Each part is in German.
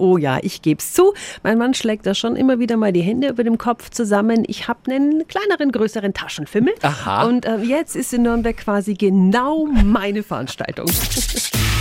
Oh ja, ich geb's zu. Mein Mann schlägt da schon immer wieder mal die Hände über dem Kopf zusammen. Ich habe einen kleineren, größeren Taschenfimmel. Aha. Und äh, jetzt ist in Nürnberg quasi genau meine Veranstaltung.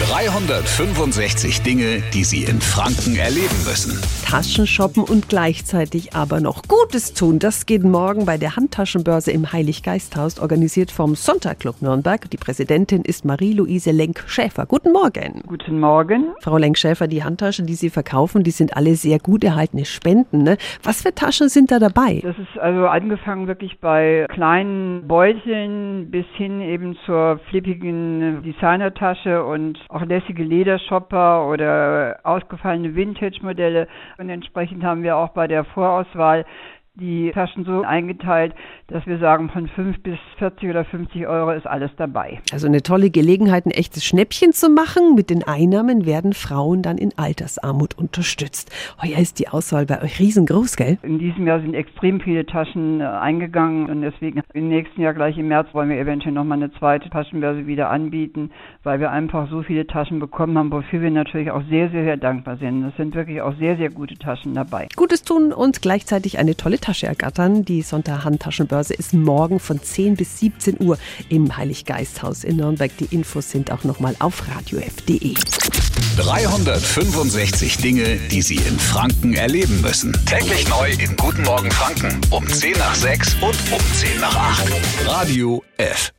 365 Dinge, die Sie in Franken erleben müssen. Taschen shoppen und gleichzeitig aber noch Gutes tun. Das geht morgen bei der Handtaschenbörse im Heiliggeisthaus, organisiert vom Sonntagclub Nürnberg. Die Präsidentin ist Marie-Louise Lenk-Schäfer. Guten Morgen. Guten Morgen. Frau Lenk-Schäfer, die Handtaschen, die Sie verkaufen, die sind alle sehr gut erhaltene Spenden. Ne? Was für Taschen sind da dabei? Das ist also angefangen wirklich bei kleinen Beuteln bis hin eben zur flippigen Designertasche und auch lässige Ledershopper oder ausgefallene Vintage-Modelle. Und entsprechend haben wir auch bei der Vorauswahl die Taschen so eingeteilt, dass wir sagen, von 5 bis 40 oder 50 Euro ist alles dabei. Also eine tolle Gelegenheit, ein echtes Schnäppchen zu machen. Mit den Einnahmen werden Frauen dann in Altersarmut unterstützt. Heuer ist die Auswahl bei euch riesengroß, gell? In diesem Jahr sind extrem viele Taschen äh, eingegangen und deswegen im nächsten Jahr gleich im März wollen wir eventuell nochmal eine zweite Taschenbörse wieder anbieten, weil wir einfach so viele Taschen bekommen haben, wofür wir natürlich auch sehr, sehr, sehr dankbar sind. Es sind wirklich auch sehr, sehr gute Taschen dabei. Gutes tun und gleichzeitig eine tolle Tasche ergattern. Die Sonntag-Handtaschenbörse ist morgen von 10 bis 17 Uhr im Heiliggeisthaus in Nürnberg. Die Infos sind auch nochmal auf radiof.de. 365 Dinge, die Sie in Franken erleben müssen. Täglich neu in Guten Morgen Franken um 10 nach 6 und um 10 nach 8. Radio F.